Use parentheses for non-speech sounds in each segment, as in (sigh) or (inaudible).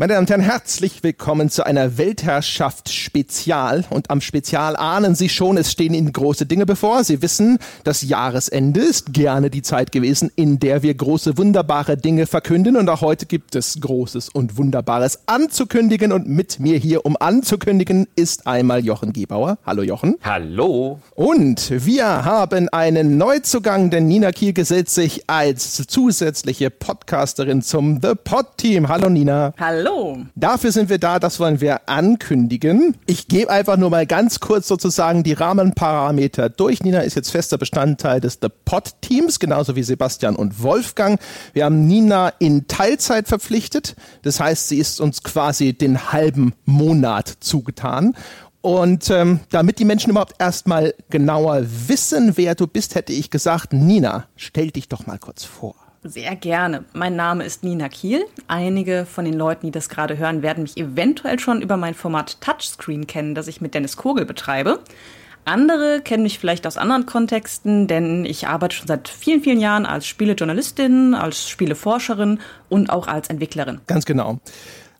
Meine Damen und Herren, herzlich willkommen zu einer Weltherrschaft-Spezial. Und am Spezial ahnen Sie schon, es stehen Ihnen große Dinge bevor. Sie wissen, das Jahresende ist gerne die Zeit gewesen, in der wir große, wunderbare Dinge verkünden. Und auch heute gibt es Großes und Wunderbares anzukündigen. Und mit mir hier, um anzukündigen, ist einmal Jochen Gebauer. Hallo Jochen. Hallo. Und wir haben einen Neuzugang, denn Nina Kiel gesellt sich als zusätzliche Podcasterin zum The Pod Team. Hallo Nina. Hallo. Hallo. Dafür sind wir da, das wollen wir ankündigen. Ich gebe einfach nur mal ganz kurz sozusagen die Rahmenparameter durch. Nina ist jetzt fester Bestandteil des The Pod Teams, genauso wie Sebastian und Wolfgang. Wir haben Nina in Teilzeit verpflichtet. Das heißt, sie ist uns quasi den halben Monat zugetan. Und ähm, damit die Menschen überhaupt erstmal genauer wissen, wer du bist, hätte ich gesagt, Nina, stell dich doch mal kurz vor. Sehr gerne. Mein Name ist Nina Kiel. Einige von den Leuten, die das gerade hören, werden mich eventuell schon über mein Format Touchscreen kennen, das ich mit Dennis Kogel betreibe. Andere kennen mich vielleicht aus anderen Kontexten, denn ich arbeite schon seit vielen, vielen Jahren als Spielejournalistin, als Spieleforscherin und auch als Entwicklerin. Ganz genau.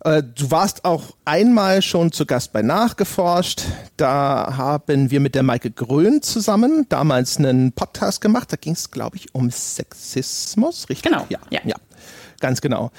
Äh, du warst auch einmal schon zu Gast bei Nachgeforscht. Da haben wir mit der Maike Grön zusammen damals einen Podcast gemacht. Da ging es, glaube ich, um Sexismus, richtig? Genau. Ja, ja. ja. Ganz genau.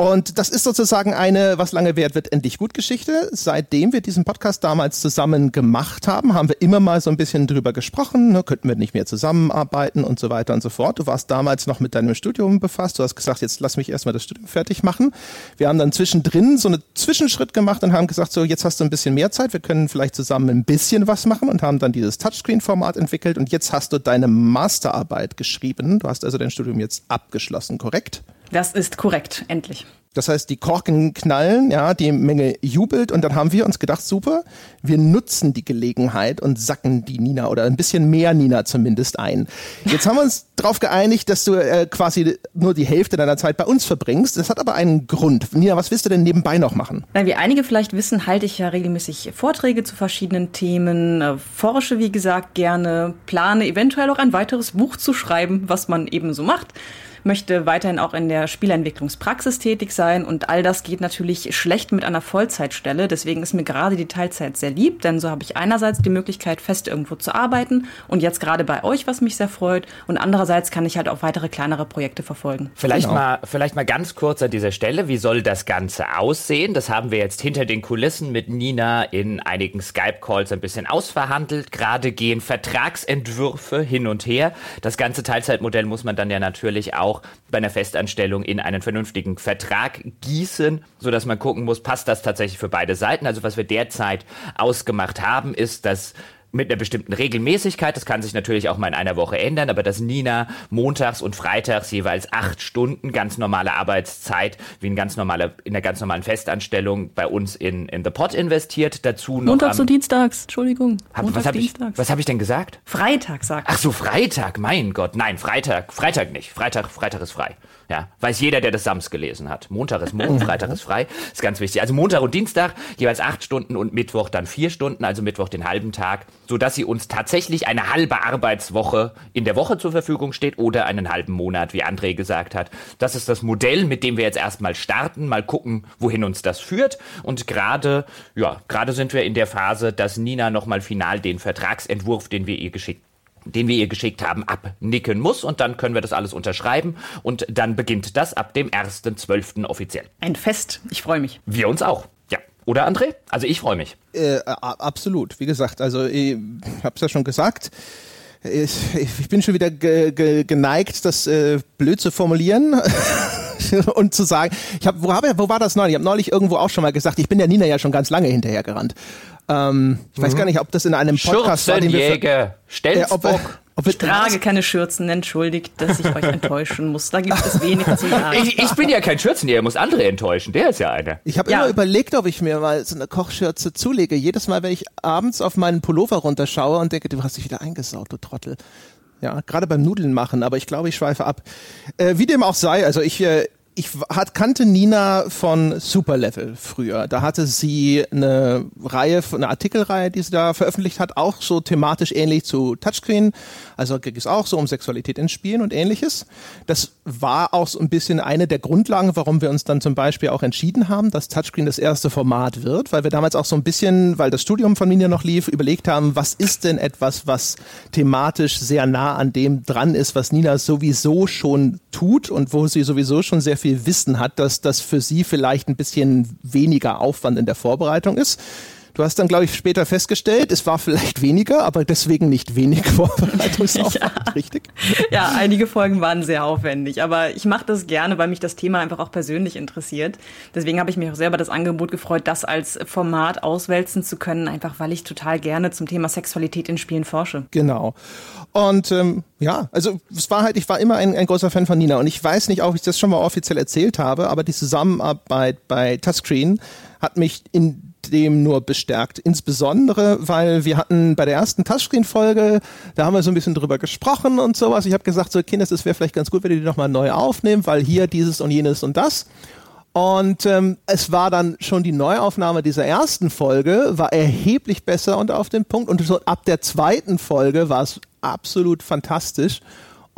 Und das ist sozusagen eine, was lange währt, wird endlich gut Geschichte. Seitdem wir diesen Podcast damals zusammen gemacht haben, haben wir immer mal so ein bisschen drüber gesprochen, ne, könnten wir nicht mehr zusammenarbeiten und so weiter und so fort. Du warst damals noch mit deinem Studium befasst. Du hast gesagt, jetzt lass mich erstmal das Studium fertig machen. Wir haben dann zwischendrin so einen Zwischenschritt gemacht und haben gesagt, so jetzt hast du ein bisschen mehr Zeit, wir können vielleicht zusammen ein bisschen was machen und haben dann dieses Touchscreen-Format entwickelt und jetzt hast du deine Masterarbeit geschrieben. Du hast also dein Studium jetzt abgeschlossen, korrekt? Das ist korrekt, endlich. Das heißt, die Korken knallen, ja, die Menge jubelt und dann haben wir uns gedacht, super, wir nutzen die Gelegenheit und sacken die Nina oder ein bisschen mehr Nina zumindest ein. Jetzt haben wir uns darauf geeinigt, dass du äh, quasi nur die Hälfte deiner Zeit bei uns verbringst. Das hat aber einen Grund. Nina, was willst du denn nebenbei noch machen? Na, wie einige vielleicht wissen, halte ich ja regelmäßig Vorträge zu verschiedenen Themen, äh, forsche, wie gesagt, gerne, plane eventuell auch ein weiteres Buch zu schreiben, was man eben so macht möchte weiterhin auch in der Spielentwicklungspraxis tätig sein und all das geht natürlich schlecht mit einer Vollzeitstelle. Deswegen ist mir gerade die Teilzeit sehr lieb, denn so habe ich einerseits die Möglichkeit, fest irgendwo zu arbeiten und jetzt gerade bei euch, was mich sehr freut, und andererseits kann ich halt auch weitere kleinere Projekte verfolgen. Vielleicht genau. mal, vielleicht mal ganz kurz an dieser Stelle, wie soll das Ganze aussehen? Das haben wir jetzt hinter den Kulissen mit Nina in einigen Skype-Calls ein bisschen ausverhandelt. Gerade gehen Vertragsentwürfe hin und her. Das ganze Teilzeitmodell muss man dann ja natürlich auch auch bei einer Festanstellung in einen vernünftigen Vertrag gießen, sodass man gucken muss, passt das tatsächlich für beide Seiten. Also was wir derzeit ausgemacht haben, ist, dass mit einer bestimmten Regelmäßigkeit. Das kann sich natürlich auch mal in einer Woche ändern, aber dass Nina montags und freitags jeweils acht Stunden ganz normale Arbeitszeit wie in ganz normale, in einer ganz normalen Festanstellung bei uns in, in The Pot investiert. Dazu noch Montags und Dienstags, Entschuldigung. Hab, Montags, was habe ich, was hab ich denn gesagt? Freitag, sagt Ach so, Freitag, mein Gott. Nein, Freitag, Freitag nicht. Freitag, Freitag ist frei. Ja, weiß jeder, der das Sams gelesen hat. Montag ist Montag, Freitag ist frei. Ist ganz wichtig. Also Montag und Dienstag jeweils acht Stunden und Mittwoch dann vier Stunden, also Mittwoch den halben Tag, so dass sie uns tatsächlich eine halbe Arbeitswoche in der Woche zur Verfügung steht oder einen halben Monat, wie André gesagt hat. Das ist das Modell, mit dem wir jetzt erstmal starten, mal gucken, wohin uns das führt. Und gerade, ja, gerade sind wir in der Phase, dass Nina nochmal final den Vertragsentwurf, den wir ihr geschickt den wir ihr geschickt haben, abnicken muss und dann können wir das alles unterschreiben und dann beginnt das ab dem 1.12. offiziell. Ein Fest, ich freue mich. Wir uns auch. Ja. Oder André? Also ich freue mich. Äh, absolut. Wie gesagt, also ich habe es ja schon gesagt. Ich, ich, bin schon wieder ge, ge, geneigt, das äh, blöd zu formulieren (laughs) und zu sagen, ich hab, wo, hab, wo war das neulich? Ich habe neulich irgendwo auch schon mal gesagt, ich bin der Nina ja schon ganz lange hinterhergerannt. Ähm, ich mhm. weiß gar nicht, ob das in einem Podcast war, den wir... Jäger, äh, ob, ob ich trage keine Schürzen, entschuldigt, dass ich euch enttäuschen muss. Da gibt es wenig zu sagen. (laughs) Ich, ich bin ja kein Schürzenjäger, muss andere enttäuschen. Der ist ja einer. Ich habe ja. immer überlegt, ob ich mir mal so eine Kochschürze zulege. Jedes Mal, wenn ich abends auf meinen Pullover runterschaue und denke, du hast dich wieder eingesaut, du Trottel. Ja, gerade beim Nudeln machen, aber ich glaube, ich schweife ab. Äh, wie dem auch sei, also ich, äh, ich hat, kannte Nina von Superlevel früher. Da hatte sie eine Reihe, eine Artikelreihe, die sie da veröffentlicht hat, auch so thematisch ähnlich zu Touchscreen. Also ging es auch so um Sexualität in Spielen und ähnliches. Das war auch so ein bisschen eine der Grundlagen, warum wir uns dann zum Beispiel auch entschieden haben, dass Touchscreen das erste Format wird, weil wir damals auch so ein bisschen, weil das Studium von Nina noch lief, überlegt haben, was ist denn etwas, was thematisch sehr nah an dem dran ist, was Nina sowieso schon tut und wo sie sowieso schon sehr viel Wissen hat, dass das für sie vielleicht ein bisschen weniger Aufwand in der Vorbereitung ist. Du hast dann, glaube ich, später festgestellt, es war vielleicht weniger, aber deswegen nicht wenig (laughs) Vorbereitungsaufwand, ja. richtig? Ja, einige Folgen waren sehr aufwendig, aber ich mache das gerne, weil mich das Thema einfach auch persönlich interessiert. Deswegen habe ich mich auch selber das Angebot gefreut, das als Format auswälzen zu können, einfach weil ich total gerne zum Thema Sexualität in Spielen forsche. Genau. Und ähm, ja, also es war halt, ich war immer ein, ein großer Fan von Nina und ich weiß nicht, ob ich das schon mal offiziell erzählt habe, aber die Zusammenarbeit bei Touchscreen hat mich in dem nur bestärkt. Insbesondere, weil wir hatten bei der ersten Touchscreen-Folge, da haben wir so ein bisschen drüber gesprochen und sowas. Ich habe gesagt, so Kinders, es wäre vielleicht ganz gut, wenn ihr die nochmal neu aufnehmen, weil hier dieses und jenes und das. Und ähm, es war dann schon die Neuaufnahme dieser ersten Folge, war erheblich besser und auf den Punkt. Und so ab der zweiten Folge war es absolut fantastisch.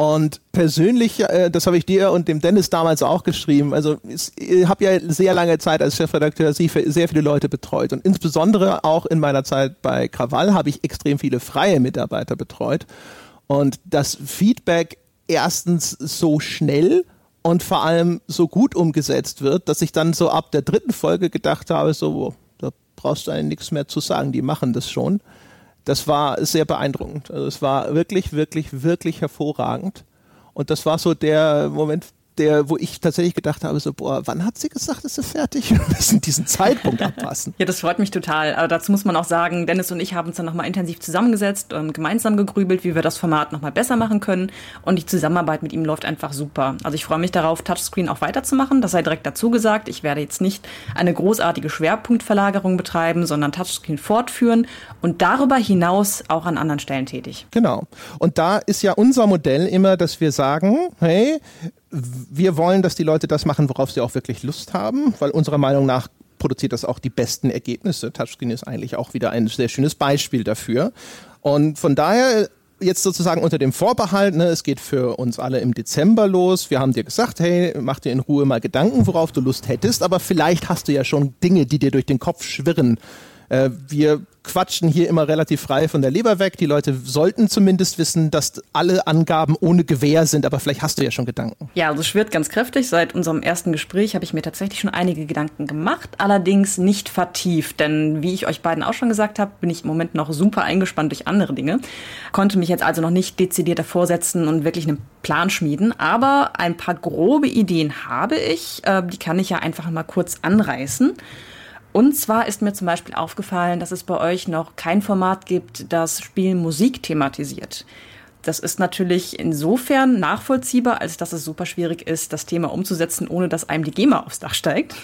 Und persönlich, äh, das habe ich dir und dem Dennis damals auch geschrieben, also ich habe ja sehr lange Zeit als Chefredakteur sehr viele Leute betreut. Und insbesondere auch in meiner Zeit bei Krawall habe ich extrem viele freie Mitarbeiter betreut. Und das Feedback erstens so schnell und vor allem so gut umgesetzt wird, dass ich dann so ab der dritten Folge gedacht habe, so, da brauchst du eigentlich nichts mehr zu sagen, die machen das schon das war sehr beeindruckend. Also es war wirklich, wirklich, wirklich hervorragend. Und das war so der Moment, der, wo ich tatsächlich gedacht habe, so, boah, wann hat sie gesagt, ist sie fertig? (laughs) Wir müssen diesen Zeitpunkt abpassen. (laughs) ja, das freut mich total. Aber dazu muss man auch sagen, Dennis und ich haben uns dann nochmal intensiv zusammengesetzt und gemeinsam gegrübelt, wie wir das Format nochmal besser machen können. Und die Zusammenarbeit mit ihm läuft einfach super. Also ich freue mich darauf, Touchscreen auch weiterzumachen. Das sei direkt dazu gesagt. Ich werde jetzt nicht eine großartige Schwerpunktverlagerung betreiben, sondern Touchscreen fortführen und darüber hinaus auch an anderen Stellen tätig. Genau. Und da ist ja unser Modell immer, dass wir sagen, hey, wir wollen, dass die Leute das machen, worauf sie auch wirklich Lust haben, weil unserer Meinung nach produziert das auch die besten Ergebnisse. Touchscreen ist eigentlich auch wieder ein sehr schönes Beispiel dafür. Und von daher jetzt sozusagen unter dem Vorbehalt, ne, es geht für uns alle im Dezember los. Wir haben dir gesagt, hey, mach dir in Ruhe mal Gedanken, worauf du Lust hättest, aber vielleicht hast du ja schon Dinge, die dir durch den Kopf schwirren. Äh, wir quatschen hier immer relativ frei von der Leber weg. Die Leute sollten zumindest wissen, dass alle Angaben ohne Gewähr sind, aber vielleicht hast du ja schon Gedanken. Ja, also schwirrt ganz kräftig. Seit unserem ersten Gespräch habe ich mir tatsächlich schon einige Gedanken gemacht, allerdings nicht vertieft, denn wie ich euch beiden auch schon gesagt habe, bin ich im Moment noch super eingespannt durch andere Dinge, konnte mich jetzt also noch nicht dezidiert davor setzen und wirklich einen Plan schmieden, aber ein paar grobe Ideen habe ich, äh, die kann ich ja einfach mal kurz anreißen. Und zwar ist mir zum Beispiel aufgefallen, dass es bei euch noch kein Format gibt, das Spiel Musik thematisiert. Das ist natürlich insofern nachvollziehbar, als dass es super schwierig ist, das Thema umzusetzen, ohne dass einem die GEMA aufs Dach steigt.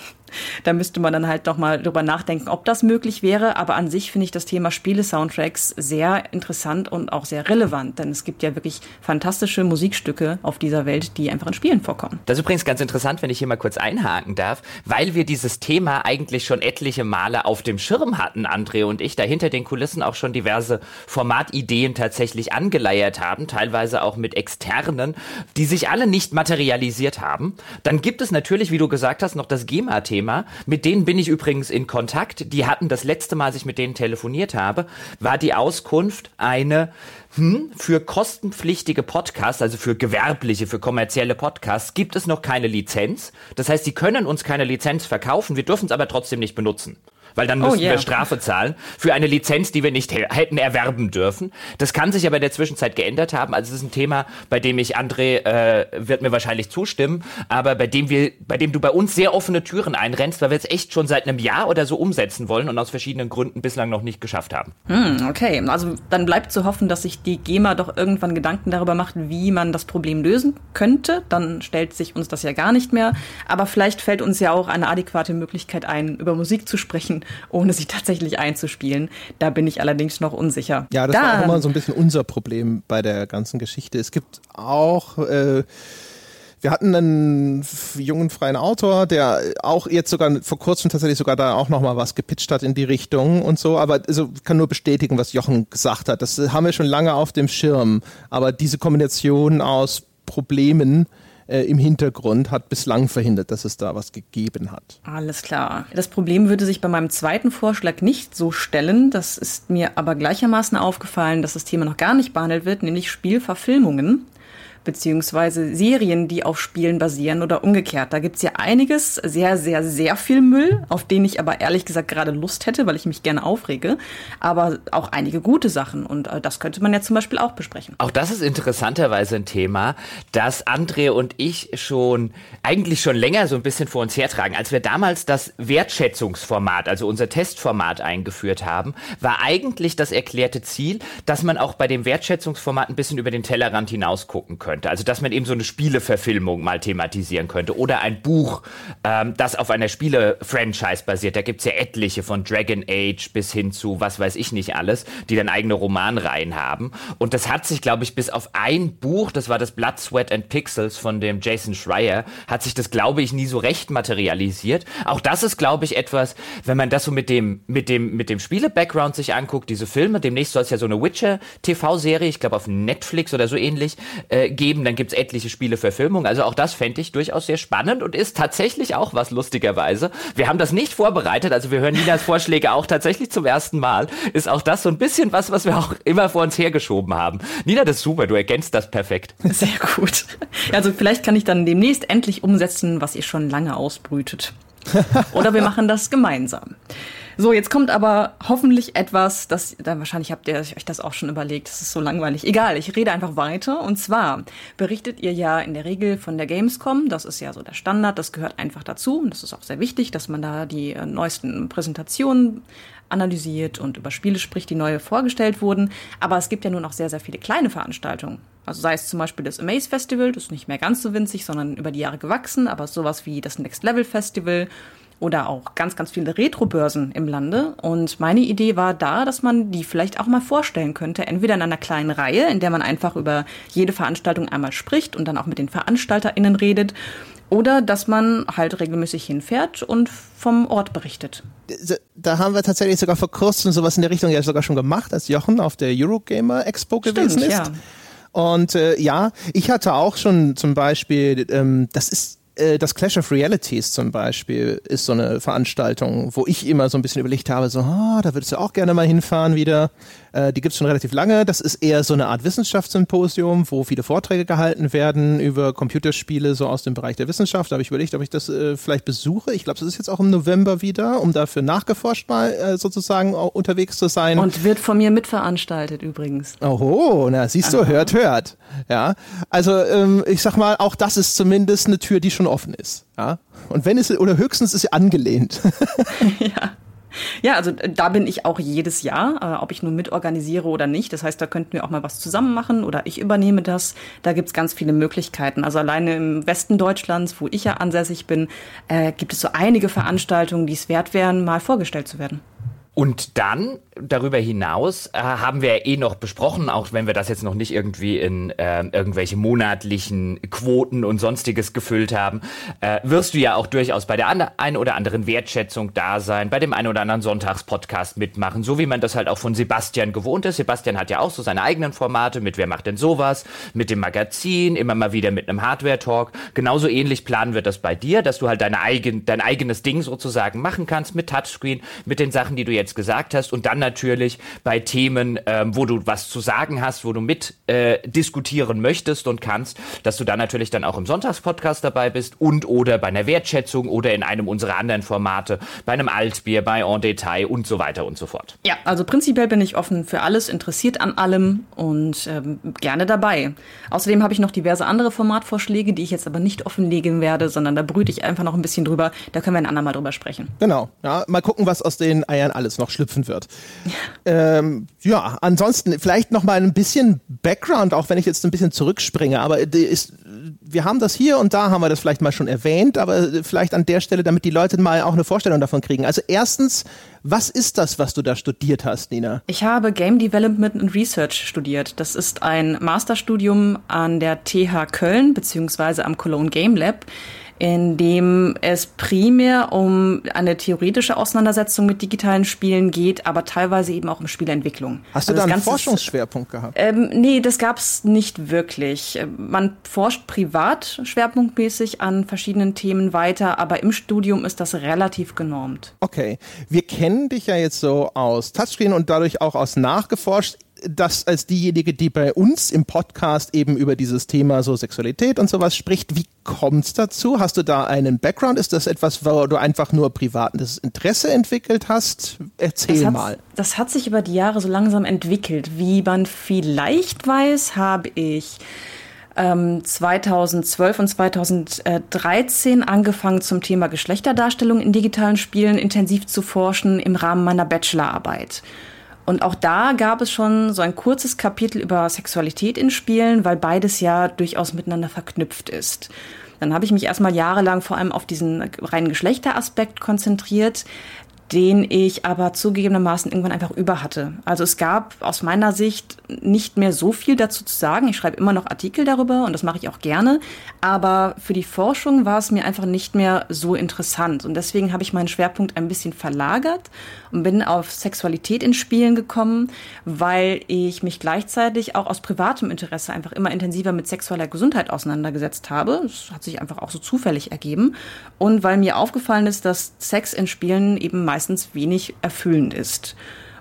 Da müsste man dann halt noch mal drüber nachdenken, ob das möglich wäre. Aber an sich finde ich das Thema Spiele-Soundtracks sehr interessant und auch sehr relevant, denn es gibt ja wirklich fantastische Musikstücke auf dieser Welt, die einfach in Spielen vorkommen. Das ist übrigens ganz interessant, wenn ich hier mal kurz einhaken darf, weil wir dieses Thema eigentlich schon etliche Male auf dem Schirm hatten, André und ich, da hinter den Kulissen auch schon diverse Formatideen tatsächlich angeleiert haben, teilweise auch mit externen, die sich alle nicht materialisiert haben. Dann gibt es natürlich, wie du gesagt hast, noch das GEMA-Thema. Mit denen bin ich übrigens in Kontakt. Die hatten das letzte Mal, als ich mit denen telefoniert habe, war die Auskunft eine hm, für kostenpflichtige Podcasts, also für gewerbliche, für kommerzielle Podcasts, gibt es noch keine Lizenz. Das heißt, sie können uns keine Lizenz verkaufen, wir dürfen es aber trotzdem nicht benutzen weil dann oh, müssten oh, yeah. wir Strafe zahlen für eine Lizenz, die wir nicht hätten erwerben dürfen. Das kann sich aber in der Zwischenzeit geändert haben. Also es ist ein Thema, bei dem ich, André, äh, wird mir wahrscheinlich zustimmen, aber bei dem wir, bei dem du bei uns sehr offene Türen einrennst, weil wir es echt schon seit einem Jahr oder so umsetzen wollen und aus verschiedenen Gründen bislang noch nicht geschafft haben. Hm, okay, also dann bleibt zu hoffen, dass sich die GEMA doch irgendwann Gedanken darüber macht, wie man das Problem lösen könnte. Dann stellt sich uns das ja gar nicht mehr. Aber vielleicht fällt uns ja auch eine adäquate Möglichkeit ein, über Musik zu sprechen ohne sie tatsächlich einzuspielen. Da bin ich allerdings noch unsicher. Ja, das Dann, war auch immer so ein bisschen unser Problem bei der ganzen Geschichte. Es gibt auch äh, Wir hatten einen jungen freien Autor, der auch jetzt sogar vor kurzem tatsächlich sogar da auch nochmal was gepitcht hat in die Richtung und so, aber also kann nur bestätigen, was Jochen gesagt hat. Das haben wir schon lange auf dem Schirm, aber diese Kombination aus Problemen, äh, im Hintergrund hat bislang verhindert, dass es da was gegeben hat. Alles klar. Das Problem würde sich bei meinem zweiten Vorschlag nicht so stellen. Das ist mir aber gleichermaßen aufgefallen, dass das Thema noch gar nicht behandelt wird, nämlich Spielverfilmungen beziehungsweise Serien, die auf Spielen basieren oder umgekehrt. Da gibt's ja einiges, sehr, sehr, sehr viel Müll, auf den ich aber ehrlich gesagt gerade Lust hätte, weil ich mich gerne aufrege, aber auch einige gute Sachen und äh, das könnte man ja zum Beispiel auch besprechen. Auch das ist interessanterweise ein Thema, das André und ich schon eigentlich schon länger so ein bisschen vor uns hertragen. Als wir damals das Wertschätzungsformat, also unser Testformat eingeführt haben, war eigentlich das erklärte Ziel, dass man auch bei dem Wertschätzungsformat ein bisschen über den Tellerrand hinaus gucken könnte könnte. Also dass man eben so eine Spieleverfilmung mal thematisieren könnte oder ein Buch, ähm, das auf einer Spiele-Franchise basiert. Da gibt's ja etliche von Dragon Age bis hin zu was weiß ich nicht alles, die dann eigene Romanreihen haben. Und das hat sich, glaube ich, bis auf ein Buch, das war das Blood, Sweat and Pixels von dem Jason Schreier, hat sich das, glaube ich, nie so recht materialisiert. Auch das ist, glaube ich, etwas, wenn man das so mit dem, mit dem, mit dem Spiele-Background sich anguckt, diese Filme, demnächst soll es ja so eine Witcher-TV-Serie, ich glaube auf Netflix oder so ähnlich, äh, geben geben. Dann gibt's etliche Spieleverfilmungen. Also auch das fände ich durchaus sehr spannend und ist tatsächlich auch was lustigerweise. Wir haben das nicht vorbereitet, also wir hören Ninas (laughs) Vorschläge auch tatsächlich zum ersten Mal. Ist auch das so ein bisschen was, was wir auch immer vor uns hergeschoben haben. Nina, das ist super, du ergänzt das perfekt. Sehr gut. Also vielleicht kann ich dann demnächst endlich umsetzen, was ihr schon lange ausbrütet. (laughs) Oder wir machen das gemeinsam. So, jetzt kommt aber hoffentlich etwas, das, dann wahrscheinlich habt ihr euch das auch schon überlegt, das ist so langweilig. Egal, ich rede einfach weiter. Und zwar berichtet ihr ja in der Regel von der Gamescom, das ist ja so der Standard, das gehört einfach dazu. Und das ist auch sehr wichtig, dass man da die äh, neuesten Präsentationen analysiert und über Spiele spricht, die neu vorgestellt wurden. Aber es gibt ja nun auch sehr, sehr viele kleine Veranstaltungen. Also sei es zum Beispiel das Amaze Festival, das ist nicht mehr ganz so winzig, sondern über die Jahre gewachsen, aber sowas wie das Next Level Festival oder auch ganz, ganz viele Retro-Börsen im Lande. Und meine Idee war da, dass man die vielleicht auch mal vorstellen könnte, entweder in einer kleinen Reihe, in der man einfach über jede Veranstaltung einmal spricht und dann auch mit den VeranstalterInnen redet, oder dass man halt regelmäßig hinfährt und vom Ort berichtet. Da haben wir tatsächlich sogar vor kurzem sowas in der Richtung ja sogar schon gemacht, als Jochen auf der Eurogamer Expo gewesen Stimmt, ist. Ja. Und äh, ja, ich hatte auch schon zum Beispiel, ähm, das ist äh, das Clash of Realities zum Beispiel ist so eine Veranstaltung, wo ich immer so ein bisschen überlegt habe, so, ah, da würdest du auch gerne mal hinfahren wieder. Äh, die gibt's schon relativ lange. Das ist eher so eine Art Wissenschaftssymposium, wo viele Vorträge gehalten werden über Computerspiele so aus dem Bereich der Wissenschaft. Da habe ich überlegt, ob ich das äh, vielleicht besuche. Ich glaube, das ist jetzt auch im November wieder, um dafür nachgeforscht mal äh, sozusagen unterwegs zu sein. Und wird von mir mitveranstaltet übrigens. Oho, na siehst du, Aha. hört, hört. Ja, also ähm, ich sag mal, auch das ist zumindest eine Tür, die schon offen ist. Ja, und wenn es oder höchstens ist sie angelehnt. (laughs) ja. Ja, also äh, da bin ich auch jedes Jahr, äh, ob ich nur mitorganisiere oder nicht. Das heißt, da könnten wir auch mal was zusammen machen oder ich übernehme das. Da gibt's ganz viele Möglichkeiten. Also alleine im Westen Deutschlands, wo ich ja ansässig bin, äh, gibt es so einige Veranstaltungen, die es wert wären, mal vorgestellt zu werden. Und dann darüber hinaus äh, haben wir eh noch besprochen, auch wenn wir das jetzt noch nicht irgendwie in äh, irgendwelche monatlichen Quoten und sonstiges gefüllt haben, äh, wirst du ja auch durchaus bei der einen oder anderen Wertschätzung da sein, bei dem einen oder anderen Sonntagspodcast mitmachen, so wie man das halt auch von Sebastian gewohnt ist. Sebastian hat ja auch so seine eigenen Formate mit Wer macht denn sowas, mit dem Magazin, immer mal wieder mit einem Hardware-Talk. Genauso ähnlich planen wir das bei dir, dass du halt deine eigen, dein eigenes Ding sozusagen machen kannst mit Touchscreen, mit den Sachen, die du jetzt jetzt gesagt hast und dann natürlich bei Themen, ähm, wo du was zu sagen hast, wo du mit äh, diskutieren möchtest und kannst, dass du dann natürlich dann auch im Sonntagspodcast dabei bist und oder bei einer Wertschätzung oder in einem unserer anderen Formate, bei einem Altbier, bei En Detail und so weiter und so fort. Ja, also prinzipiell bin ich offen für alles, interessiert an allem und ähm, gerne dabei. Außerdem habe ich noch diverse andere Formatvorschläge, die ich jetzt aber nicht offenlegen werde, sondern da brüte ich einfach noch ein bisschen drüber. Da können wir ein andermal drüber sprechen. Genau. Ja, mal gucken, was aus den Eiern alles noch schlüpfen wird. Ja, ähm, ja ansonsten vielleicht noch mal ein bisschen Background, auch wenn ich jetzt ein bisschen zurückspringe, aber ist wir haben das hier und da haben wir das vielleicht mal schon erwähnt, aber vielleicht an der Stelle, damit die Leute mal auch eine Vorstellung davon kriegen. Also erstens, was ist das, was du da studiert hast, Nina? Ich habe Game Development and Research studiert. Das ist ein Masterstudium an der TH Köln beziehungsweise am Cologne Game Lab in dem es primär um eine theoretische Auseinandersetzung mit digitalen Spielen geht, aber teilweise eben auch um Spielentwicklung. Hast du also da einen Forschungsschwerpunkt gehabt? Ähm, nee, das gab's nicht wirklich. Man forscht privat schwerpunktmäßig an verschiedenen Themen weiter, aber im Studium ist das relativ genormt. Okay, wir kennen dich ja jetzt so aus Touchscreen und dadurch auch aus nachgeforscht das als diejenige, die bei uns im Podcast eben über dieses Thema so Sexualität und sowas spricht. Wie kommt's dazu? Hast du da einen Background? Ist das etwas, wo du einfach nur privates Interesse entwickelt hast? Erzähl das mal. Das hat sich über die Jahre so langsam entwickelt. Wie man vielleicht weiß, habe ich 2012 ähm, und 2013 angefangen zum Thema Geschlechterdarstellung in digitalen Spielen intensiv zu forschen im Rahmen meiner Bachelorarbeit. Und auch da gab es schon so ein kurzes Kapitel über Sexualität in Spielen, weil beides ja durchaus miteinander verknüpft ist. Dann habe ich mich erstmal jahrelang vor allem auf diesen reinen Geschlechteraspekt konzentriert den ich aber zugegebenermaßen irgendwann einfach über hatte. Also es gab aus meiner Sicht nicht mehr so viel dazu zu sagen. Ich schreibe immer noch Artikel darüber und das mache ich auch gerne. Aber für die Forschung war es mir einfach nicht mehr so interessant. Und deswegen habe ich meinen Schwerpunkt ein bisschen verlagert und bin auf Sexualität in Spielen gekommen, weil ich mich gleichzeitig auch aus privatem Interesse einfach immer intensiver mit sexueller Gesundheit auseinandergesetzt habe. Das hat sich einfach auch so zufällig ergeben. Und weil mir aufgefallen ist, dass Sex in Spielen eben meist meistens wenig erfüllend ist.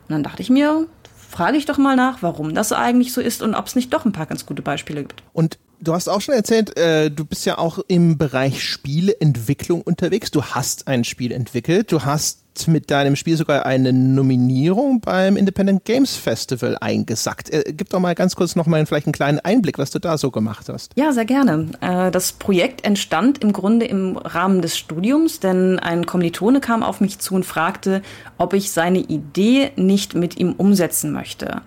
Und dann dachte ich mir, frage ich doch mal nach, warum das eigentlich so ist und ob es nicht doch ein paar ganz gute Beispiele gibt. Und du hast auch schon erzählt, äh, du bist ja auch im Bereich Spieleentwicklung unterwegs. Du hast ein Spiel entwickelt, du hast mit deinem Spiel sogar eine Nominierung beim Independent Games Festival eingesackt. Äh, gib doch mal ganz kurz noch mal vielleicht einen kleinen Einblick, was du da so gemacht hast. Ja, sehr gerne. Äh, das Projekt entstand im Grunde im Rahmen des Studiums, denn ein Kommilitone kam auf mich zu und fragte, ob ich seine Idee nicht mit ihm umsetzen möchte.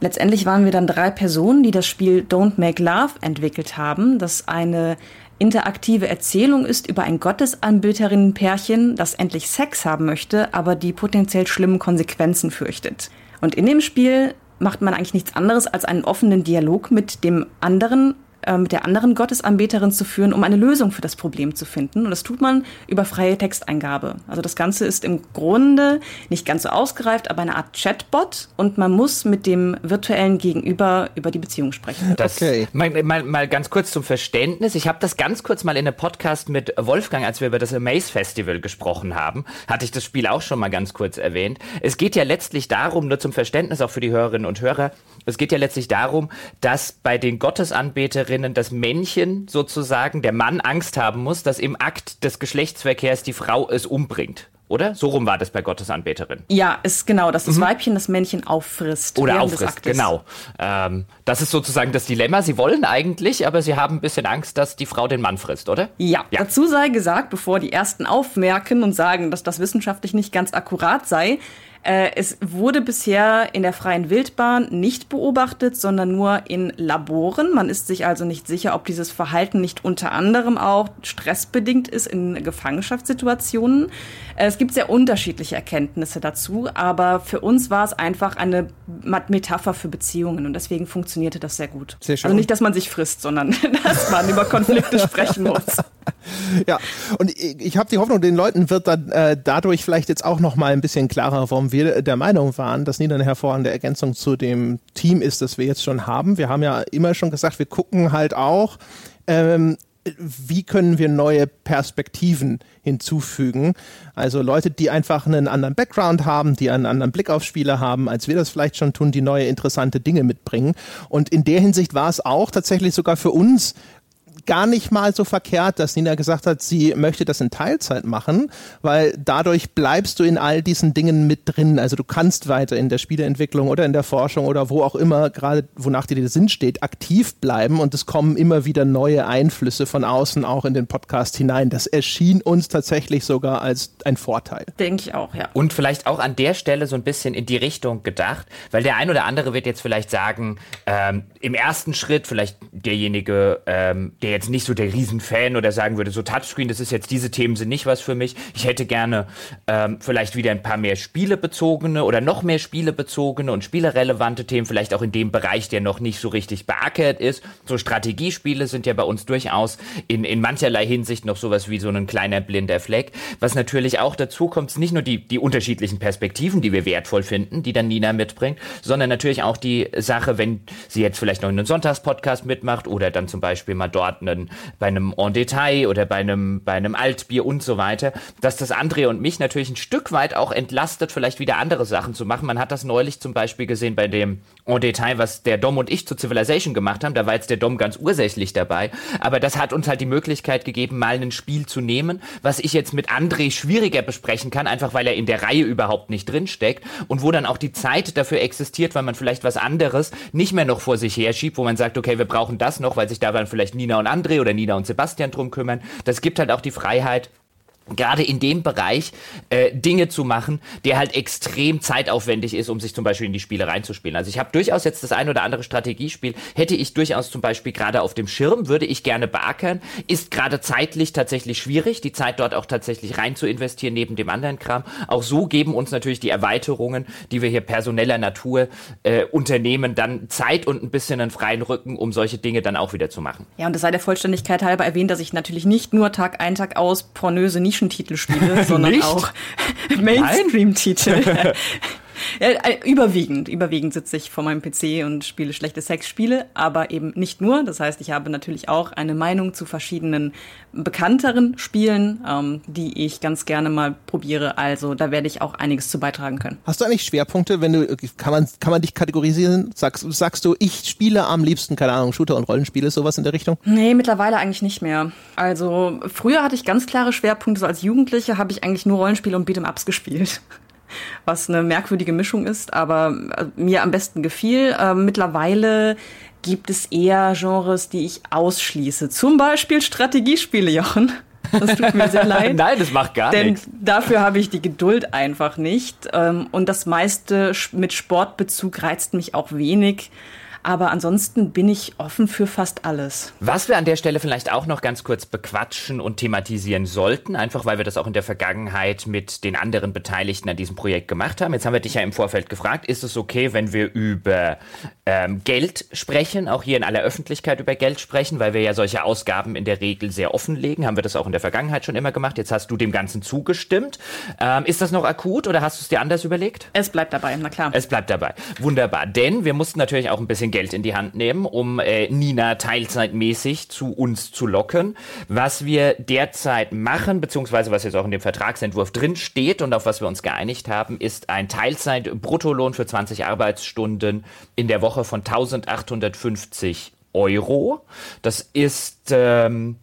Letztendlich waren wir dann drei Personen, die das Spiel Don't Make Love entwickelt haben, das eine interaktive Erzählung ist über ein Gottesanbeterinnenpärchen, das endlich Sex haben möchte, aber die potenziell schlimmen Konsequenzen fürchtet. Und in dem Spiel macht man eigentlich nichts anderes als einen offenen Dialog mit dem anderen mit der anderen Gottesanbeterin zu führen, um eine Lösung für das Problem zu finden. Und das tut man über freie Texteingabe. Also das Ganze ist im Grunde nicht ganz so ausgereift, aber eine Art Chatbot und man muss mit dem virtuellen Gegenüber über die Beziehung sprechen. Das, okay. Mal, mal, mal ganz kurz zum Verständnis. Ich habe das ganz kurz mal in einem Podcast mit Wolfgang, als wir über das Amaze Festival gesprochen haben, hatte ich das Spiel auch schon mal ganz kurz erwähnt. Es geht ja letztlich darum, nur zum Verständnis auch für die Hörerinnen und Hörer, es geht ja letztlich darum, dass bei den Gottesanbeterinnen das Männchen sozusagen, der Mann Angst haben muss, dass im Akt des Geschlechtsverkehrs die Frau es umbringt. Oder? So rum war das bei Gottesanbeterin. Ja, ist genau, dass das mhm. Weibchen das Männchen auffrisst. Oder auffrisst, genau. Ähm, das ist sozusagen das Dilemma. Sie wollen eigentlich, aber sie haben ein bisschen Angst, dass die Frau den Mann frisst, oder? Ja. ja. Dazu sei gesagt, bevor die Ersten aufmerken und sagen, dass das wissenschaftlich nicht ganz akkurat sei, es wurde bisher in der freien Wildbahn nicht beobachtet, sondern nur in Laboren. Man ist sich also nicht sicher, ob dieses Verhalten nicht unter anderem auch stressbedingt ist in Gefangenschaftssituationen. Äh, es gibt sehr unterschiedliche Erkenntnisse dazu, aber für uns war es einfach eine Metapher für Beziehungen und deswegen funktionierte das sehr gut. Sehr schön. Also nicht, dass man sich frisst, sondern (laughs) dass man über Konflikte sprechen muss. Ja, und ich, ich habe die Hoffnung, den Leuten wird dann äh, dadurch vielleicht jetzt auch noch mal ein bisschen klarer, warum wir der Meinung waren, dass Nina eine hervorragende Ergänzung zu dem Team ist, das wir jetzt schon haben. Wir haben ja immer schon gesagt, wir gucken halt auch, ähm, wie können wir neue Perspektiven hinzufügen? Also Leute, die einfach einen anderen Background haben, die einen anderen Blick auf Spiele haben, als wir das vielleicht schon tun, die neue interessante Dinge mitbringen. Und in der Hinsicht war es auch tatsächlich sogar für uns gar nicht mal so verkehrt, dass Nina gesagt hat, sie möchte das in Teilzeit machen, weil dadurch bleibst du in all diesen Dingen mit drin. Also du kannst weiter in der Spieleentwicklung oder in der Forschung oder wo auch immer, gerade wonach dir der Sinn steht, aktiv bleiben und es kommen immer wieder neue Einflüsse von außen auch in den Podcast hinein. Das erschien uns tatsächlich sogar als ein Vorteil. Denke ich auch, ja. Und vielleicht auch an der Stelle so ein bisschen in die Richtung gedacht, weil der ein oder andere wird jetzt vielleicht sagen, ähm, im ersten Schritt vielleicht derjenige, ähm, der jetzt nicht so der Riesenfan oder sagen würde, so Touchscreen, das ist jetzt, diese Themen sind nicht was für mich. Ich hätte gerne ähm, vielleicht wieder ein paar mehr spielebezogene oder noch mehr spielebezogene und spielerelevante Themen, vielleicht auch in dem Bereich, der noch nicht so richtig beackert ist. So Strategiespiele sind ja bei uns durchaus in, in mancherlei Hinsicht noch sowas wie so ein kleiner blinder Fleck. Was natürlich auch dazu kommt, ist nicht nur die, die unterschiedlichen Perspektiven, die wir wertvoll finden, die dann Nina mitbringt, sondern natürlich auch die Sache, wenn sie jetzt vielleicht noch einen Sonntagspodcast mitmacht oder dann zum Beispiel mal dort einen, bei einem En Detail oder bei einem, bei einem Altbier und so weiter, dass das André und mich natürlich ein Stück weit auch entlastet, vielleicht wieder andere Sachen zu machen. Man hat das neulich zum Beispiel gesehen bei dem En Detail, was der Dom und ich zu Civilization gemacht haben. Da war jetzt der Dom ganz ursächlich dabei. Aber das hat uns halt die Möglichkeit gegeben, mal ein Spiel zu nehmen, was ich jetzt mit André schwieriger besprechen kann, einfach weil er in der Reihe überhaupt nicht drinsteckt und wo dann auch die Zeit dafür existiert, weil man vielleicht was anderes nicht mehr noch vor sich her schiebt, wo man sagt, okay, wir brauchen das noch, weil sich da dann vielleicht Nina und André oder Nina und Sebastian drum kümmern. Das gibt halt auch die Freiheit, gerade in dem Bereich äh, Dinge zu machen, der halt extrem zeitaufwendig ist, um sich zum Beispiel in die Spiele reinzuspielen. Also ich habe durchaus jetzt das ein oder andere Strategiespiel, hätte ich durchaus zum Beispiel gerade auf dem Schirm, würde ich gerne beackern, ist gerade zeitlich tatsächlich schwierig, die Zeit dort auch tatsächlich rein zu investieren neben dem anderen Kram. Auch so geben uns natürlich die Erweiterungen, die wir hier personeller Natur äh, unternehmen, dann Zeit und ein bisschen einen freien Rücken, um solche Dinge dann auch wieder zu machen. Ja, und es sei der Vollständigkeit halber erwähnt, dass ich natürlich nicht nur Tag ein, Tag aus pornöse Nische Nischentitel spiele, sondern auch (laughs) Mainstream-Titel. (laughs) (laughs) Äh, überwiegend, überwiegend sitze ich vor meinem PC und spiele schlechte Sexspiele, aber eben nicht nur. Das heißt, ich habe natürlich auch eine Meinung zu verschiedenen bekannteren Spielen, ähm, die ich ganz gerne mal probiere. Also da werde ich auch einiges zu beitragen können. Hast du eigentlich Schwerpunkte, wenn du kann man kann man dich kategorisieren? Sagst sagst du, ich spiele am liebsten keine Ahnung Shooter und Rollenspiele sowas in der Richtung? Nee, mittlerweile eigentlich nicht mehr. Also früher hatte ich ganz klare Schwerpunkte. So als Jugendliche habe ich eigentlich nur Rollenspiele und Beat'em Ups gespielt (laughs) was eine merkwürdige Mischung ist, aber äh, mir am besten gefiel. Äh, mittlerweile gibt es eher Genres, die ich ausschließe. Zum Beispiel Strategiespiele, Jochen. Das tut mir sehr (laughs) leid. Nein, das macht gar denn nichts. Denn dafür habe ich die Geduld einfach nicht. Ähm, und das meiste mit Sportbezug reizt mich auch wenig. Aber ansonsten bin ich offen für fast alles. Was wir an der Stelle vielleicht auch noch ganz kurz bequatschen und thematisieren sollten, einfach weil wir das auch in der Vergangenheit mit den anderen Beteiligten an diesem Projekt gemacht haben. Jetzt haben wir dich ja im Vorfeld gefragt, ist es okay, wenn wir über ähm, Geld sprechen, auch hier in aller Öffentlichkeit über Geld sprechen, weil wir ja solche Ausgaben in der Regel sehr offenlegen. Haben wir das auch in der Vergangenheit schon immer gemacht. Jetzt hast du dem Ganzen zugestimmt. Ähm, ist das noch akut oder hast du es dir anders überlegt? Es bleibt dabei, na klar. Es bleibt dabei. Wunderbar. Denn wir mussten natürlich auch ein bisschen Geld in die Hand nehmen, um äh, Nina teilzeitmäßig zu uns zu locken. Was wir derzeit machen, beziehungsweise was jetzt auch in dem Vertragsentwurf drin steht und auf was wir uns geeinigt haben, ist ein Teilzeit-Bruttolohn für 20 Arbeitsstunden in der Woche von 1850 Euro. Das ist ähm,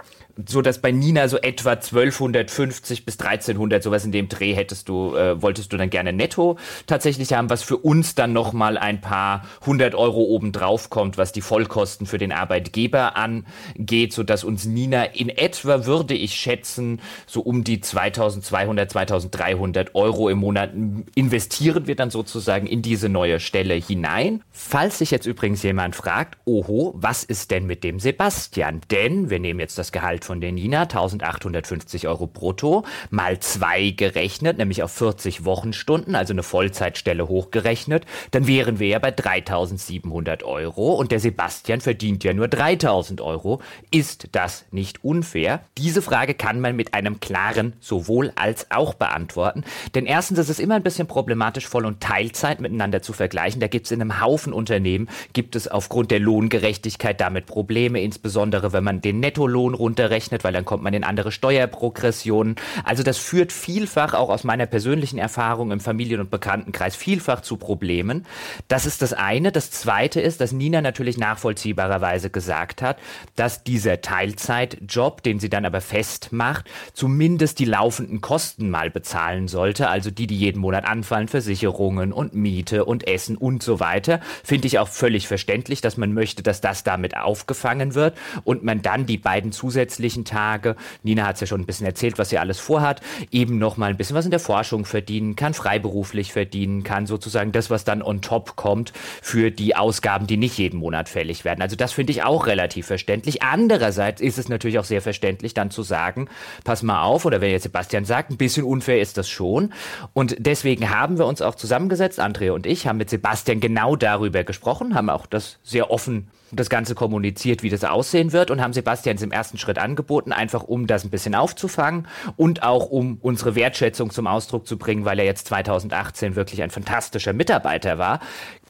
so dass bei Nina so etwa 1250 bis 1300 sowas in dem Dreh hättest du äh, wolltest du dann gerne netto tatsächlich haben, was für uns dann noch mal ein paar hundert Euro oben drauf kommt, was die Vollkosten für den Arbeitgeber angeht, so dass uns Nina in etwa würde ich schätzen so um die 2200 2300 Euro im Monat investieren wir dann sozusagen in diese neue Stelle hinein. Falls sich jetzt übrigens jemand fragt, oho, was ist denn mit dem Sebastian? Denn wir nehmen jetzt das Gehalt von der Nina, 1850 Euro brutto, mal zwei gerechnet, nämlich auf 40 Wochenstunden, also eine Vollzeitstelle hochgerechnet, dann wären wir ja bei 3700 Euro und der Sebastian verdient ja nur 3000 Euro. Ist das nicht unfair? Diese Frage kann man mit einem klaren sowohl als auch beantworten. Denn erstens ist es immer ein bisschen problematisch, Voll- und Teilzeit miteinander zu vergleichen. Da gibt es in einem Haufen Unternehmen, gibt es aufgrund der Lohngerechtigkeit damit Probleme, insbesondere wenn man den Nettolohn runterrechnet berechnet, weil dann kommt man in andere Steuerprogressionen. Also das führt vielfach auch aus meiner persönlichen Erfahrung im Familien- und Bekanntenkreis vielfach zu Problemen. Das ist das eine. Das zweite ist, dass Nina natürlich nachvollziehbarerweise gesagt hat, dass dieser Teilzeitjob, den sie dann aber festmacht, zumindest die laufenden Kosten mal bezahlen sollte, also die, die jeden Monat anfallen, Versicherungen und Miete und Essen und so weiter. Finde ich auch völlig verständlich, dass man möchte, dass das damit aufgefangen wird und man dann die beiden zusätzlichen restlichen Tage, Nina hat es ja schon ein bisschen erzählt, was sie alles vorhat, eben nochmal ein bisschen was in der Forschung verdienen kann, freiberuflich verdienen kann, sozusagen das, was dann on top kommt für die Ausgaben, die nicht jeden Monat fällig werden. Also das finde ich auch relativ verständlich. Andererseits ist es natürlich auch sehr verständlich, dann zu sagen, pass mal auf, oder wenn jetzt Sebastian sagt, ein bisschen unfair ist das schon. Und deswegen haben wir uns auch zusammengesetzt, Andrea und ich, haben mit Sebastian genau darüber gesprochen, haben auch das sehr offen das Ganze kommuniziert, wie das aussehen wird und haben Sebastian im ersten Schritt angeboten, einfach um das ein bisschen aufzufangen und auch um unsere Wertschätzung zum Ausdruck zu bringen, weil er jetzt 2018 wirklich ein fantastischer Mitarbeiter war,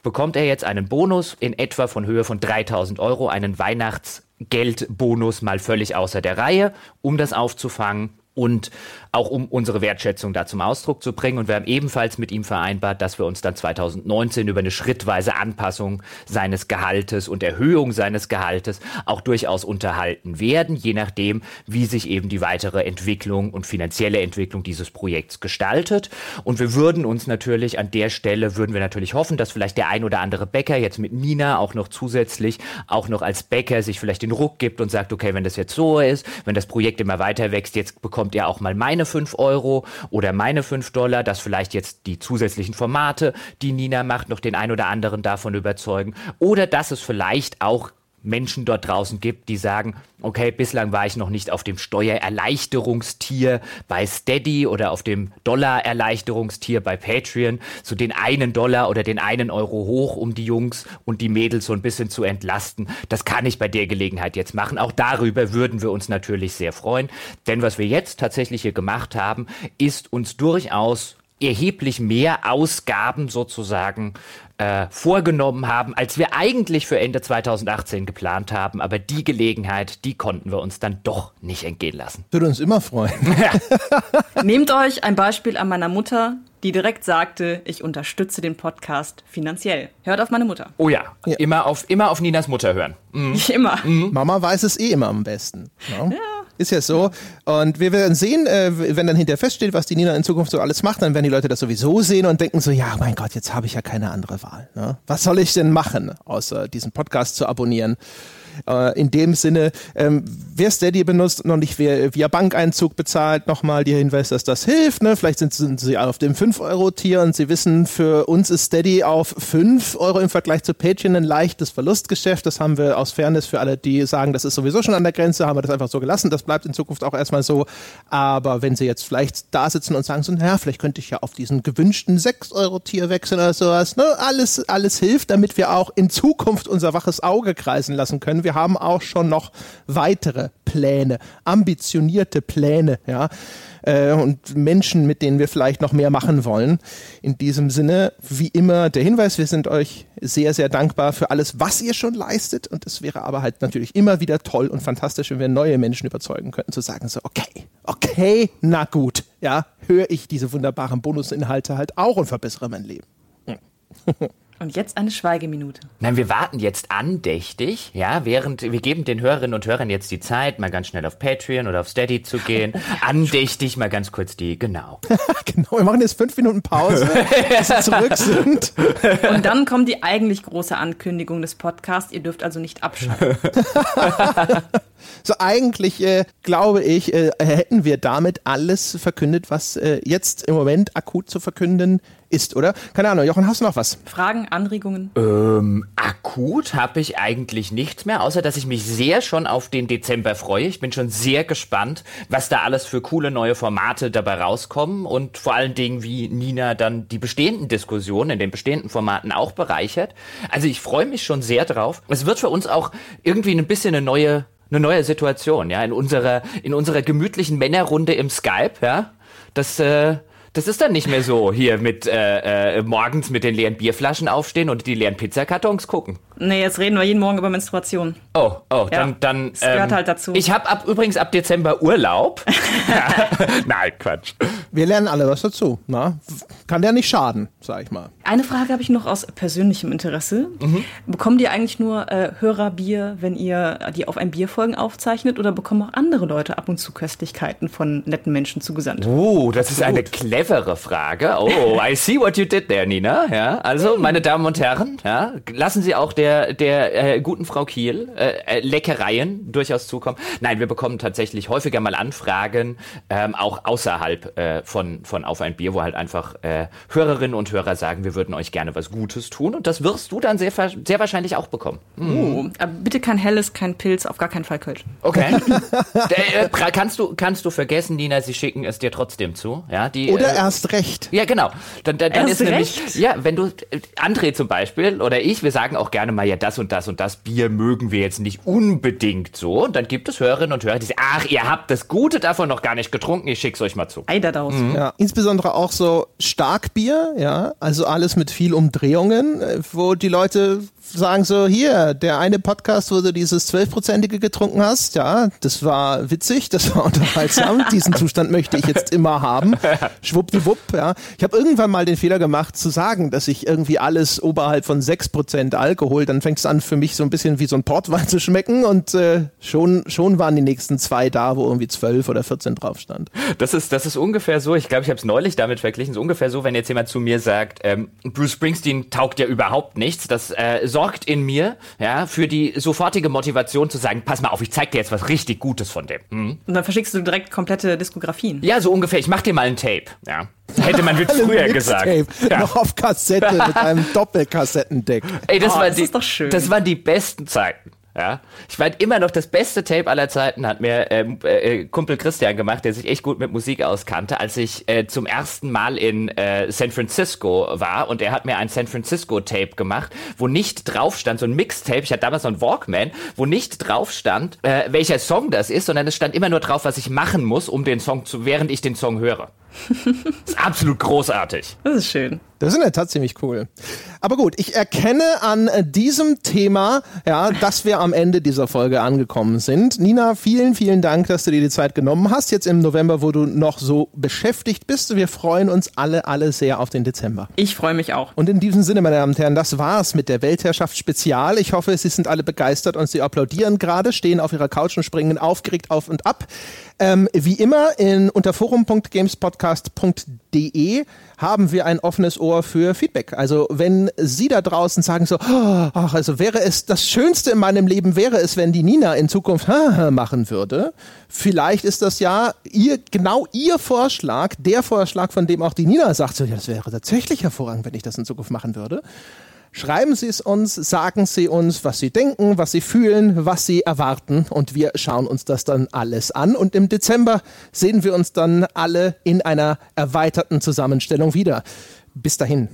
bekommt er jetzt einen Bonus in etwa von Höhe von 3000 Euro, einen Weihnachtsgeldbonus mal völlig außer der Reihe, um das aufzufangen und auch um unsere Wertschätzung da zum Ausdruck zu bringen. Und wir haben ebenfalls mit ihm vereinbart, dass wir uns dann 2019 über eine schrittweise Anpassung seines Gehaltes und Erhöhung seines Gehaltes auch durchaus unterhalten werden, je nachdem, wie sich eben die weitere Entwicklung und finanzielle Entwicklung dieses Projekts gestaltet. Und wir würden uns natürlich an der Stelle, würden wir natürlich hoffen, dass vielleicht der ein oder andere Bäcker jetzt mit Nina auch noch zusätzlich, auch noch als Bäcker sich vielleicht den Ruck gibt und sagt, okay, wenn das jetzt so ist, wenn das Projekt immer weiter wächst, jetzt bekommt ihr auch mal meine 5 Euro oder meine 5 Dollar, dass vielleicht jetzt die zusätzlichen Formate, die Nina macht, noch den ein oder anderen davon überzeugen. Oder dass es vielleicht auch Menschen dort draußen gibt, die sagen, okay, bislang war ich noch nicht auf dem Steuererleichterungstier bei Steady oder auf dem Dollarerleichterungstier bei Patreon, so den einen Dollar oder den einen Euro hoch, um die Jungs und die Mädels so ein bisschen zu entlasten. Das kann ich bei der Gelegenheit jetzt machen. Auch darüber würden wir uns natürlich sehr freuen. Denn was wir jetzt tatsächlich hier gemacht haben, ist uns durchaus erheblich mehr Ausgaben sozusagen äh, vorgenommen haben, als wir eigentlich für Ende 2018 geplant haben. Aber die Gelegenheit, die konnten wir uns dann doch nicht entgehen lassen. Würde uns immer freuen. (laughs) Nehmt euch ein Beispiel an meiner Mutter, die direkt sagte, ich unterstütze den Podcast finanziell. Hört auf meine Mutter. Oh ja, ja. Immer, auf, immer auf Ninas Mutter hören. Mhm. (laughs) Immer. Mhm. Mama weiß es eh immer am besten. No? Ja. Ist ja so. Und wir werden sehen, äh, wenn dann hinterher feststeht, was die Nina in Zukunft so alles macht, dann werden die Leute das sowieso sehen und denken so, ja, mein Gott, jetzt habe ich ja keine andere Wahl. Ne? Was soll ich denn machen, außer diesen Podcast zu abonnieren? Äh, in dem Sinne, ähm, wer Steady benutzt noch nicht wer, via Bankeinzug bezahlt, nochmal der Hinweis, dass das hilft. Ne? Vielleicht sind, sind Sie auf dem 5-Euro-Tier und Sie wissen, für uns ist Steady auf 5 Euro im Vergleich zu Patreon ein leichtes Verlustgeschäft. Das haben wir aus Fairness für alle, die sagen, das ist sowieso schon an der Grenze, haben wir das einfach so gelassen. Das bleibt in Zukunft auch erstmal so. Aber wenn Sie jetzt vielleicht da sitzen und sagen so, naja, vielleicht könnte ich ja auf diesen gewünschten 6-Euro-Tier wechseln oder sowas. Ne? Alles, alles hilft, damit wir auch in Zukunft unser waches Auge kreisen lassen können wir haben auch schon noch weitere Pläne, ambitionierte Pläne, ja, äh, und Menschen, mit denen wir vielleicht noch mehr machen wollen. In diesem Sinne, wie immer, der Hinweis, wir sind euch sehr, sehr dankbar für alles, was ihr schon leistet. Und es wäre aber halt natürlich immer wieder toll und fantastisch, wenn wir neue Menschen überzeugen könnten, zu sagen so, okay, okay, na gut, ja, höre ich diese wunderbaren Bonusinhalte halt auch und verbessere mein Leben. Hm. (laughs) Und jetzt eine Schweigeminute. Nein, wir warten jetzt andächtig, ja, während wir geben den Hörerinnen und Hörern jetzt die Zeit, mal ganz schnell auf Patreon oder auf Steady zu gehen. (laughs) andächtig mal ganz kurz die, genau. (laughs) genau, wir machen jetzt fünf Minuten Pause, bis sie zurück (laughs) sind. Und dann kommt die eigentlich große Ankündigung des Podcasts. Ihr dürft also nicht abschalten. so eigentlich äh, glaube ich, äh, hätten wir damit alles verkündet, was äh, jetzt im Moment akut zu verkünden ist, oder? Keine Ahnung, Jochen, hast du noch was? Fragen, Anregungen? Ähm, akut habe ich eigentlich nichts mehr, außer dass ich mich sehr schon auf den Dezember freue. Ich bin schon sehr gespannt, was da alles für coole neue Formate dabei rauskommen und vor allen Dingen, wie Nina dann die bestehenden Diskussionen in den bestehenden Formaten auch bereichert. Also ich freue mich schon sehr drauf. Es wird für uns auch irgendwie ein bisschen eine neue eine neue Situation, ja, in unserer in unserer gemütlichen Männerrunde im Skype, ja. Das äh, das ist dann nicht mehr so hier mit äh, äh, morgens mit den leeren Bierflaschen aufstehen und die leeren Pizzakartons gucken. Nee, jetzt reden wir jeden Morgen über Menstruation. Oh, oh, ja, dann, dann. Das gehört ähm, halt dazu. Ich habe ab übrigens ab Dezember Urlaub. (laughs) (laughs) Nein, Quatsch. Wir lernen alle was dazu. Na? Kann ja nicht schaden, sag ich mal. Eine Frage habe ich noch aus persönlichem Interesse. Mhm. Bekommt ihr eigentlich nur äh, Hörerbier, wenn ihr die auf ein Bierfolgen aufzeichnet, oder bekommen auch andere Leute ab und zu Köstlichkeiten von netten Menschen zugesandt? Oh, das ist eine clevere Frage. Oh, I see what you did there, Nina. Ja, also meine Damen und Herren, ja, lassen Sie auch der der äh, guten Frau Kiel äh, äh, Leckereien durchaus zukommen. Nein, wir bekommen tatsächlich häufiger mal Anfragen, ähm, auch außerhalb äh, von, von Auf ein Bier, wo halt einfach äh, Hörerinnen und Hörer sagen, wir würden euch gerne was Gutes tun. Und das wirst du dann sehr, sehr wahrscheinlich auch bekommen. Mhm. Oh, aber bitte kein Helles, kein Pilz, auf gar keinen Fall Kölsch. Okay. (laughs) äh, kannst, du, kannst du vergessen, Nina, sie schicken es dir trotzdem zu. Ja, die, Oder äh, erst recht. Ja, genau. Dann, dann, dann ist recht? nämlich, ja, wenn du, André zum Beispiel oder ich, wir sagen auch gerne mal, ja, das und das und das Bier mögen wir jetzt nicht unbedingt so. Und dann gibt es Hörerinnen und Hörer, die sagen, ach, ihr habt das Gute davon noch gar nicht getrunken, ich schick's euch mal zu. Ei daraus. Mhm. Ja, insbesondere auch so Starkbier, ja, also alles mit viel Umdrehungen, äh, wo die Leute sagen so, hier, der eine Podcast, wo du dieses zwölfprozentige getrunken hast, ja, das war witzig, das war (laughs) unterhaltsam, diesen Zustand möchte ich jetzt immer haben. Schwuppdiwupp, ja. Ich habe irgendwann mal den Fehler gemacht zu sagen, dass ich irgendwie alles oberhalb von sechs Prozent Alkohol, dann fängt es an für mich so ein bisschen wie so ein Portwein zu schmecken und äh, schon, schon waren die nächsten zwei da, wo irgendwie zwölf oder 14 drauf stand. Das ist, das ist ungefähr so, ich glaube, ich habe es neulich damit verglichen, so ungefähr so, wenn jetzt jemand zu mir sagt, ähm, Bruce Springsteen taugt ja überhaupt nichts, das äh, sorgt in mir, ja, für die sofortige Motivation zu sagen, pass mal auf, ich zeig dir jetzt was richtig Gutes von dem. Mhm. Und dann verschickst du direkt komplette Diskografien. Ja, so ungefähr. Ich mach dir mal ein Tape, ja. Hätte man (laughs) früher gesagt. (laughs) Ja. Noch auf Kassette mit einem (laughs) Doppelkassettendeck. Ey, das, oh, war das die, das waren die besten Zeiten. Ja, ich meine immer noch das beste Tape aller Zeiten hat mir ähm, äh, Kumpel Christian gemacht, der sich echt gut mit Musik auskannte, als ich äh, zum ersten Mal in äh, San Francisco war und er hat mir ein San Francisco Tape gemacht, wo nicht drauf stand, so ein Mixtape, ich hatte damals so ein Walkman, wo nicht drauf stand, äh, welcher Song das ist, sondern es stand immer nur drauf, was ich machen muss, um den Song zu, während ich den Song höre. Das (laughs) ist absolut großartig. Das ist schön. Das ist in der Tat ziemlich cool. Aber gut, ich erkenne an diesem Thema, ja, dass wir am Ende dieser Folge angekommen sind. Nina, vielen, vielen Dank, dass du dir die Zeit genommen hast, jetzt im November, wo du noch so beschäftigt bist. Wir freuen uns alle, alle sehr auf den Dezember. Ich freue mich auch. Und in diesem Sinne, meine Damen und Herren, das war's mit der Weltherrschaft Spezial. Ich hoffe, Sie sind alle begeistert und Sie applaudieren gerade, stehen auf Ihrer Couch und springen aufgeregt auf und ab. Ähm, wie immer in unter forum.gamespodcast.de haben wir ein offenes Ohr für Feedback. Also wenn Sie da draußen sagen so, oh, ach, also wäre es das Schönste in meinem Leben wäre es, wenn die Nina in Zukunft machen würde. Vielleicht ist das ja ihr genau Ihr Vorschlag, der Vorschlag, von dem auch die Nina sagt, so, ja, das wäre tatsächlich hervorragend, wenn ich das in Zukunft machen würde. Schreiben Sie es uns, sagen Sie uns, was Sie denken, was Sie fühlen, was Sie erwarten und wir schauen uns das dann alles an und im Dezember sehen wir uns dann alle in einer erweiterten Zusammenstellung wieder. Bis dahin.